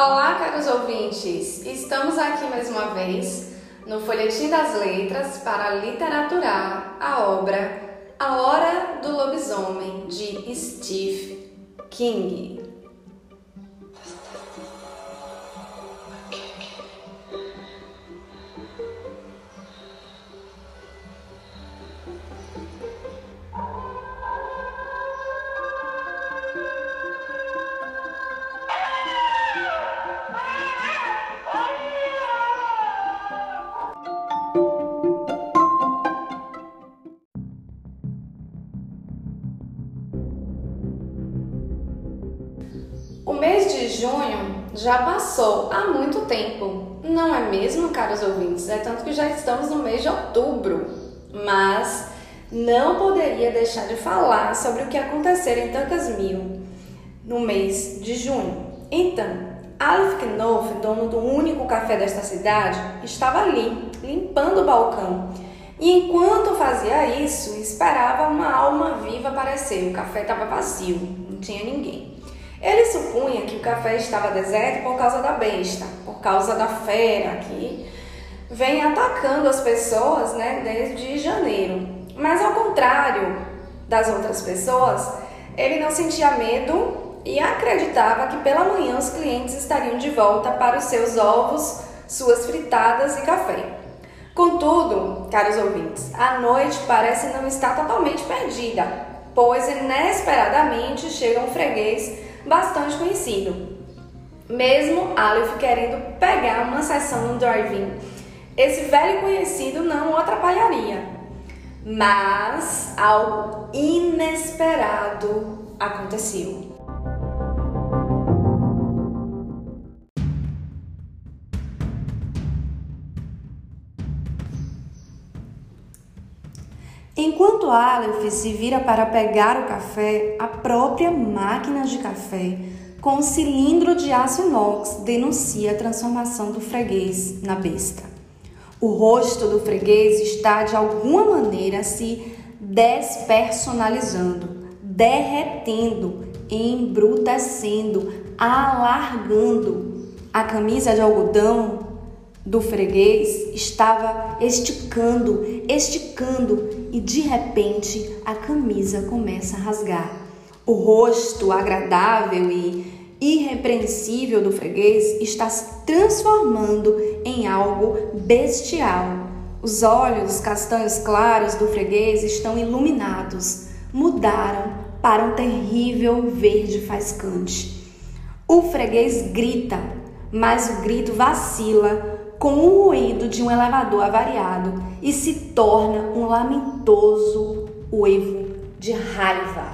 Olá, caros ouvintes! Estamos aqui mais uma vez no Folhetim das Letras para literaturar a obra A Hora do Lobisomem de Steve King. Já passou há muito tempo, não é mesmo, caros ouvintes? É tanto que já estamos no mês de outubro, mas não poderia deixar de falar sobre o que aconteceu em Tantas Mil no mês de junho. Então, Aleph Knopf, dono do único café desta cidade, estava ali, limpando o balcão. E enquanto fazia isso, esperava uma alma viva aparecer. O café estava vazio, não tinha ninguém. Ele supunha que o café estava deserto por causa da besta, por causa da fera que vem atacando as pessoas né, desde janeiro. Mas ao contrário das outras pessoas, ele não sentia medo e acreditava que pela manhã os clientes estariam de volta para os seus ovos, suas fritadas e café. Contudo, caros ouvintes, a noite parece não estar totalmente perdida, pois inesperadamente chega um freguês bastante conhecido. Mesmo Aleph querendo pegar uma sessão no drive-in, esse velho conhecido não o atrapalharia. Mas algo inesperado aconteceu. Enquanto Aleph se vira para pegar o café, a própria máquina de café, com um cilindro de aço inox, denuncia a transformação do freguês na besta. O rosto do freguês está de alguma maneira se despersonalizando, derretendo, embrutecendo, alargando. A camisa de algodão do freguês estava esticando, esticando e de repente a camisa começa a rasgar. O rosto agradável e irrepreensível do freguês está se transformando em algo bestial. Os olhos castanhos claros do freguês estão iluminados, mudaram para um terrível verde faiscante. O freguês grita, mas o grito vacila com o ruído de um elevador avariado e se torna um lamentoso uivo de raiva.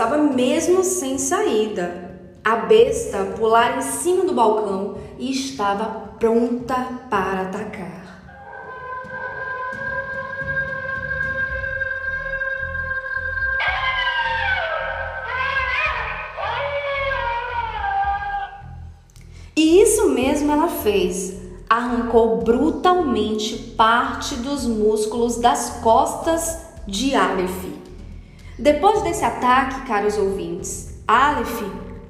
Estava mesmo sem saída. A besta pulara em cima do balcão e estava pronta para atacar. E isso mesmo ela fez. Arrancou brutalmente parte dos músculos das costas de Aleph. Depois desse ataque, caros ouvintes, Aleph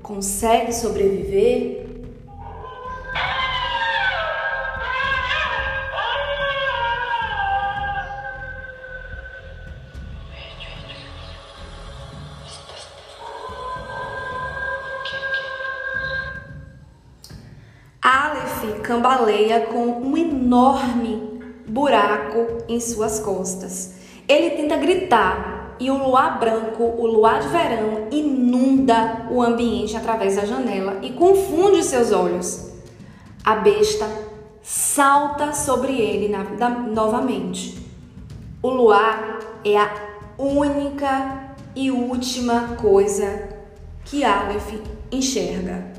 consegue sobreviver? Aleph cambaleia com um enorme buraco em suas costas. Ele tenta gritar e o luar branco, o luar de verão, inunda o ambiente através da janela e confunde seus olhos. A besta salta sobre ele na, na, novamente. O luar é a única e última coisa que Aleph enxerga.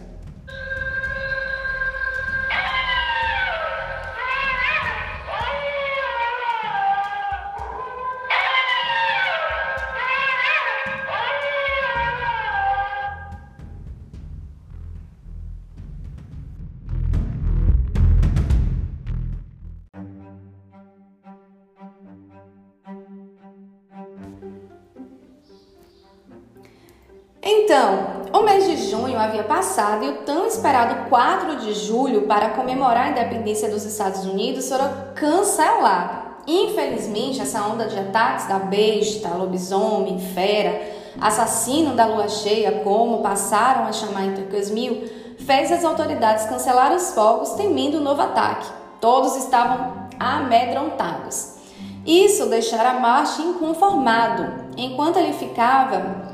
Passado e o tão esperado 4 de julho para comemorar a independência dos Estados Unidos foi cancelado. Infelizmente, essa onda de ataques da besta, lobisomem, fera, assassino da lua cheia, como passaram a chamar em Tucasmil, fez as autoridades cancelar os fogos temendo um novo ataque. Todos estavam amedrontados. Isso deixara Martin inconformado, enquanto ele ficava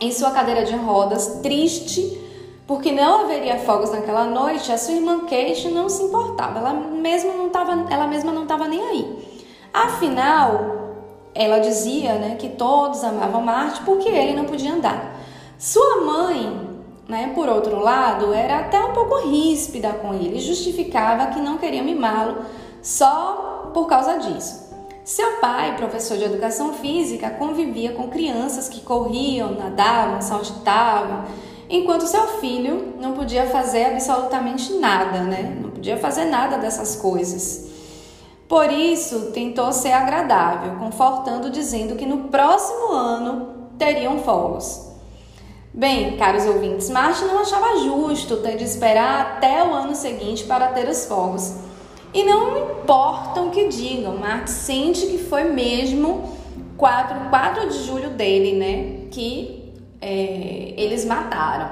em sua cadeira de rodas, triste, porque não haveria fogos naquela noite, a sua irmã Kate não se importava, ela mesma não estava, ela mesma não estava nem aí. Afinal, ela dizia, né, que todos amavam Marte porque ele não podia andar. Sua mãe, né, por outro lado, era até um pouco ríspida com ele, justificava que não queria mimá-lo só por causa disso. Seu pai, professor de educação física, convivia com crianças que corriam, nadavam, saltitavam, enquanto seu filho não podia fazer absolutamente nada, né? Não podia fazer nada dessas coisas. Por isso, tentou ser agradável, confortando, dizendo que no próximo ano teriam fogos. Bem, caros ouvintes, Martin não achava justo ter de esperar até o ano seguinte para ter os fogos. E não importa o que digam, Marx sente que foi mesmo 4, 4 de julho dele, né? Que é, eles mataram.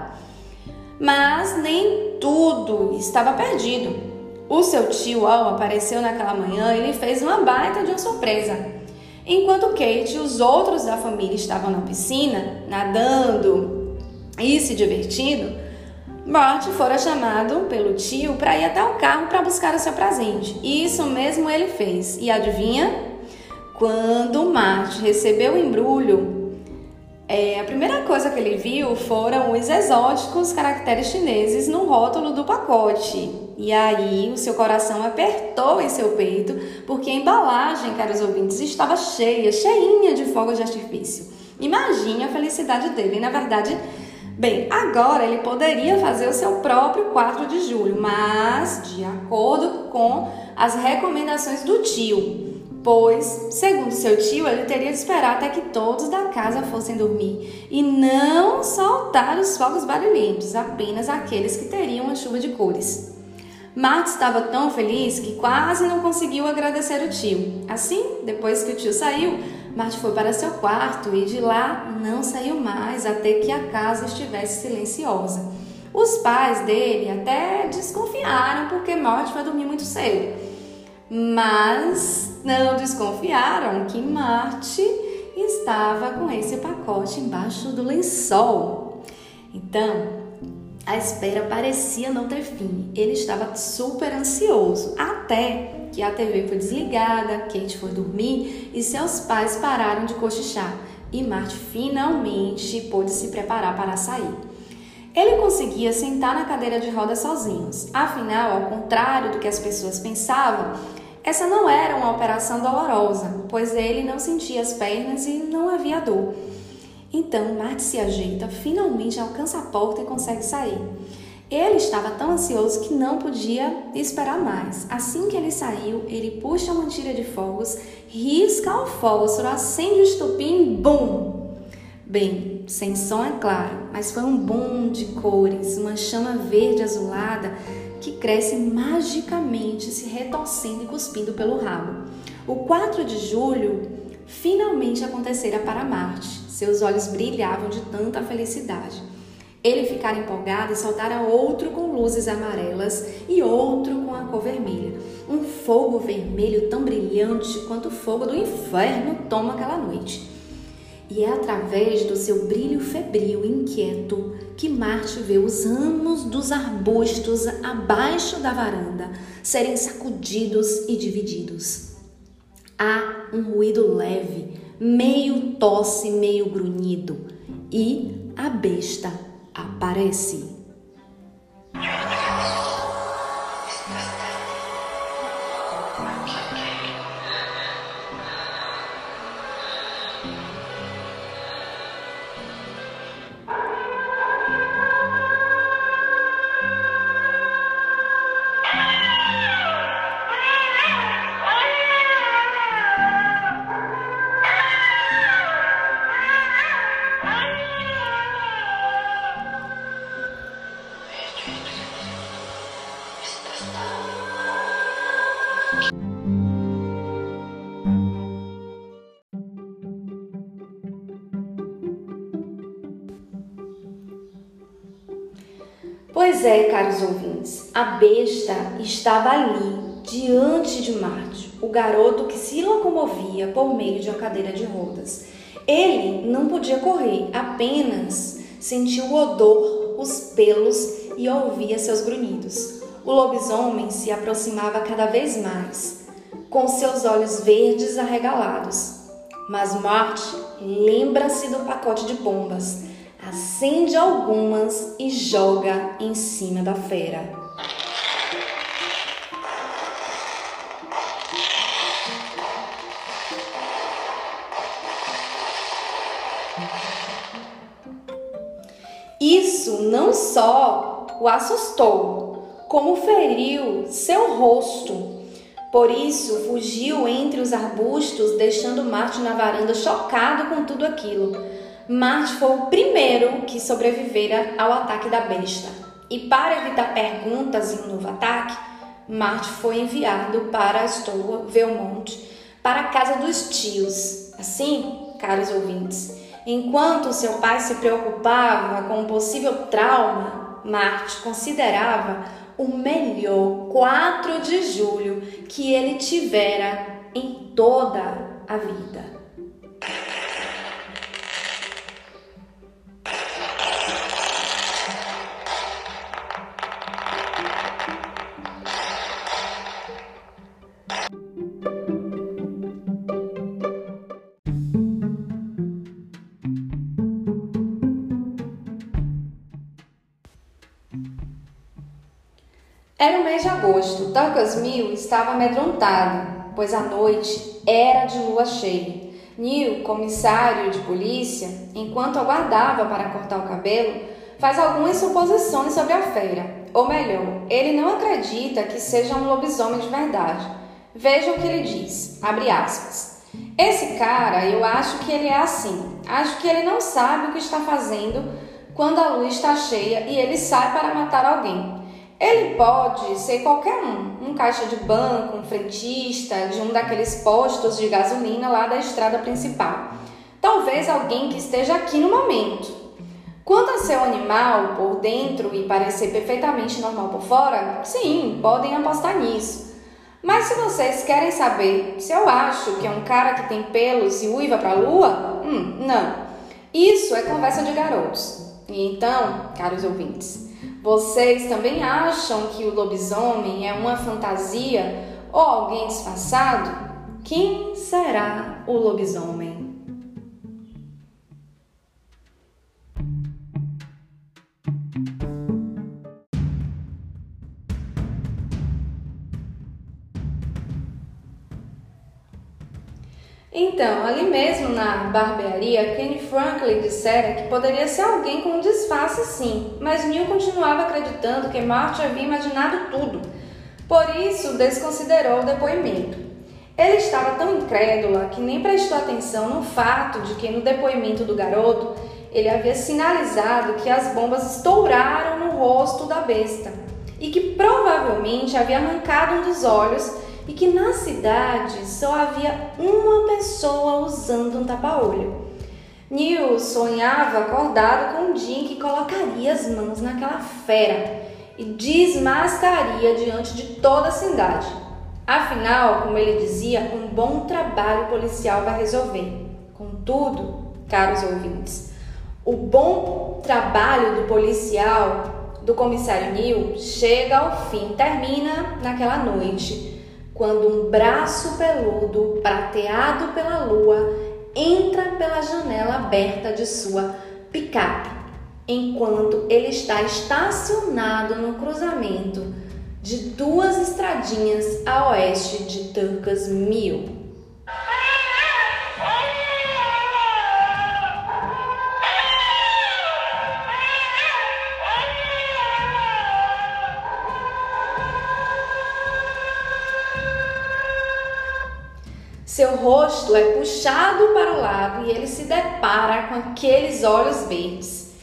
Mas nem tudo estava perdido. O seu tio Al apareceu naquela manhã e ele fez uma baita de uma surpresa. Enquanto Kate e os outros da família estavam na piscina, nadando e se divertindo, Marty fora chamado pelo tio para ir até o carro para buscar o seu presente. E isso mesmo ele fez. E adivinha? Quando Marty recebeu o embrulho, é, a primeira coisa que ele viu foram os exóticos caracteres chineses no rótulo do pacote. E aí o seu coração apertou em seu peito, porque a embalagem, caros ouvintes, estava cheia, cheinha de fogos de artifício. Imagine a felicidade dele. Na verdade, Bem, agora ele poderia fazer o seu próprio 4 de julho, mas de acordo com as recomendações do tio, pois, segundo seu tio, ele teria de esperar até que todos da casa fossem dormir e não soltar os fogos barulhentos, apenas aqueles que teriam uma chuva de cores. Marta estava tão feliz que quase não conseguiu agradecer o tio. Assim, depois que o tio saiu, Marte foi para seu quarto e de lá não saiu mais até que a casa estivesse silenciosa. Os pais dele até desconfiaram porque Marte foi dormir muito cedo, mas não desconfiaram que Marte estava com esse pacote embaixo do lençol. Então, a espera parecia não ter fim. Ele estava super ansioso, até que a TV foi desligada, Kate foi dormir e seus pais pararam de cochichar. E Marte finalmente pôde se preparar para sair. Ele conseguia sentar na cadeira de rodas sozinhos. Afinal, ao contrário do que as pessoas pensavam, essa não era uma operação dolorosa, pois ele não sentia as pernas e não havia dor. Então, Marte se ajeita, finalmente alcança a porta e consegue sair. Ele estava tão ansioso que não podia esperar mais. Assim que ele saiu, ele puxa uma tira de fogos, risca o fósforo, acende o estupim, bum! Bem, sem som é claro, mas foi um boom de cores, uma chama verde azulada que cresce magicamente, se retorcendo e cuspindo pelo rabo. O 4 de julho finalmente acontecera para Marte. Seus olhos brilhavam de tanta felicidade. Ele ficara empolgado e soltara outro com luzes amarelas e outro com a cor vermelha. Um fogo vermelho tão brilhante quanto o fogo do inferno toma aquela noite. E é através do seu brilho febril inquieto que Marte vê os ramos dos arbustos abaixo da varanda serem sacudidos e divididos. Há um ruído leve meio tosse, meio grunhido, e a besta aparece. Pois é, caros ouvintes, a besta estava ali, diante de Marte, o garoto que se locomovia por meio de uma cadeira de rodas. Ele não podia correr, apenas sentia o odor, os pelos e ouvia seus grunhidos. O lobisomem se aproximava cada vez mais, com seus olhos verdes arregalados. Mas Marte lembra-se do pacote de bombas acende algumas e joga em cima da fera. Isso não só o assustou, como feriu seu rosto. Por isso, fugiu entre os arbustos, deixando Marte na varanda chocado com tudo aquilo. Marte foi o primeiro que sobrevivera ao ataque da besta. E para evitar perguntas em um novo ataque, Marte foi enviado para a Stoa Velmont, para a casa dos tios. Assim, caros ouvintes, enquanto seu pai se preocupava com um possível trauma, Marte considerava o melhor 4 de julho que ele tivera em toda a vida. Era o mês de agosto. Douglas Mill estava amedrontado, pois a noite era de lua cheia. Neil, comissário de polícia, enquanto aguardava para cortar o cabelo, faz algumas suposições sobre a fera. Ou melhor, ele não acredita que seja um lobisomem de verdade. Veja o que ele diz, abre aspas. Esse cara, eu acho que ele é assim. Acho que ele não sabe o que está fazendo quando a luz está cheia e ele sai para matar alguém. Ele pode ser qualquer um, um caixa de banco, um frentista, de um daqueles postos de gasolina lá da estrada principal. Talvez alguém que esteja aqui no momento. Quanto a seu animal por dentro e parecer perfeitamente normal por fora, sim, podem apostar nisso. Mas se vocês querem saber se eu acho que é um cara que tem pelos e uiva para a lua, hum, não. Isso é conversa de garotos. E então, caros ouvintes, vocês também acham que o lobisomem é uma fantasia ou alguém disfarçado? Quem será o lobisomem? Então, ali mesmo na barbearia, Kenny Franklin dissera que poderia ser alguém com um disfarce sim, mas Neil continuava acreditando que Marty havia imaginado tudo. Por isso, desconsiderou o depoimento. Ele estava tão incrédula que nem prestou atenção no fato de que no depoimento do garoto ele havia sinalizado que as bombas estouraram no rosto da besta e que provavelmente havia arrancado um dos olhos e que na cidade só havia uma pessoa usando um tapa-olho. Neil sonhava acordado com um dia em que colocaria as mãos naquela fera e desmascaria diante de toda a cidade. Afinal, como ele dizia, um bom trabalho policial vai resolver. Contudo, caros ouvintes, o bom trabalho do policial, do comissário Neil, chega ao fim, termina naquela noite quando um braço peludo, prateado pela lua, entra pela janela aberta de sua picape, enquanto ele está estacionado no cruzamento de duas estradinhas a oeste de Turcas Mill. Seu rosto é puxado para o lado e ele se depara com aqueles olhos verdes.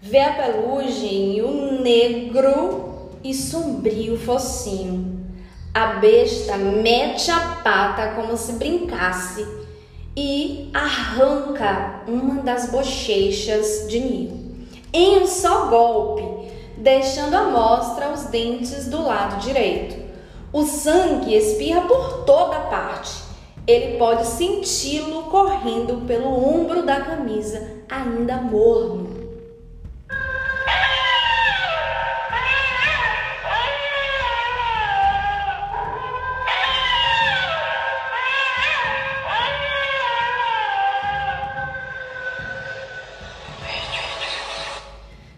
Vê a pelugem e o negro e sombrio focinho. A besta mete a pata como se brincasse e arranca uma das bochechas de Nilo em um só golpe, deixando à mostra os dentes do lado direito. O sangue espirra por toda parte. Ele pode senti-lo correndo pelo ombro da camisa, ainda morno.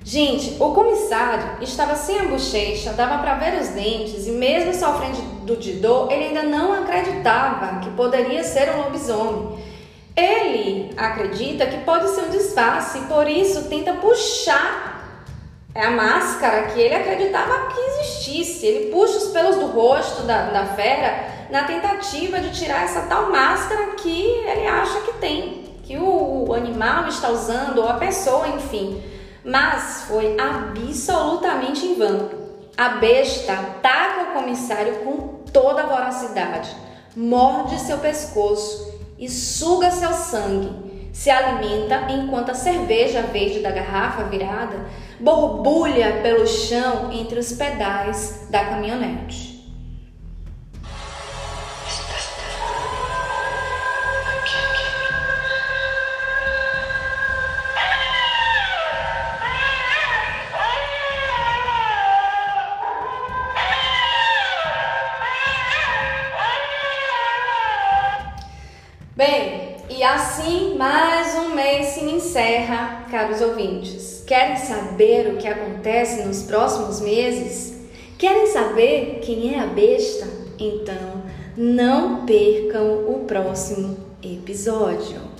Gente, o comissário estava sem a bochecha, dava para ver os dentes e mesmo sofrendo de dor, ele ainda não acreditava que poderia ser um lobisomem. Ele acredita que pode ser um disfarce e por isso tenta puxar a máscara que ele acreditava que existisse. Ele puxa os pelos do rosto da, da fera na tentativa de tirar essa tal máscara que ele acha que tem, que o, o animal está usando ou a pessoa, enfim mas foi absolutamente em vão. A besta ataca o comissário com toda a voracidade, morde seu pescoço e suga seu sangue. Se alimenta enquanto a cerveja verde da garrafa virada borbulha pelo chão entre os pedais da caminhonete. Ouvintes. Querem saber o que acontece nos próximos meses? Querem saber quem é a besta? Então, não percam o próximo episódio.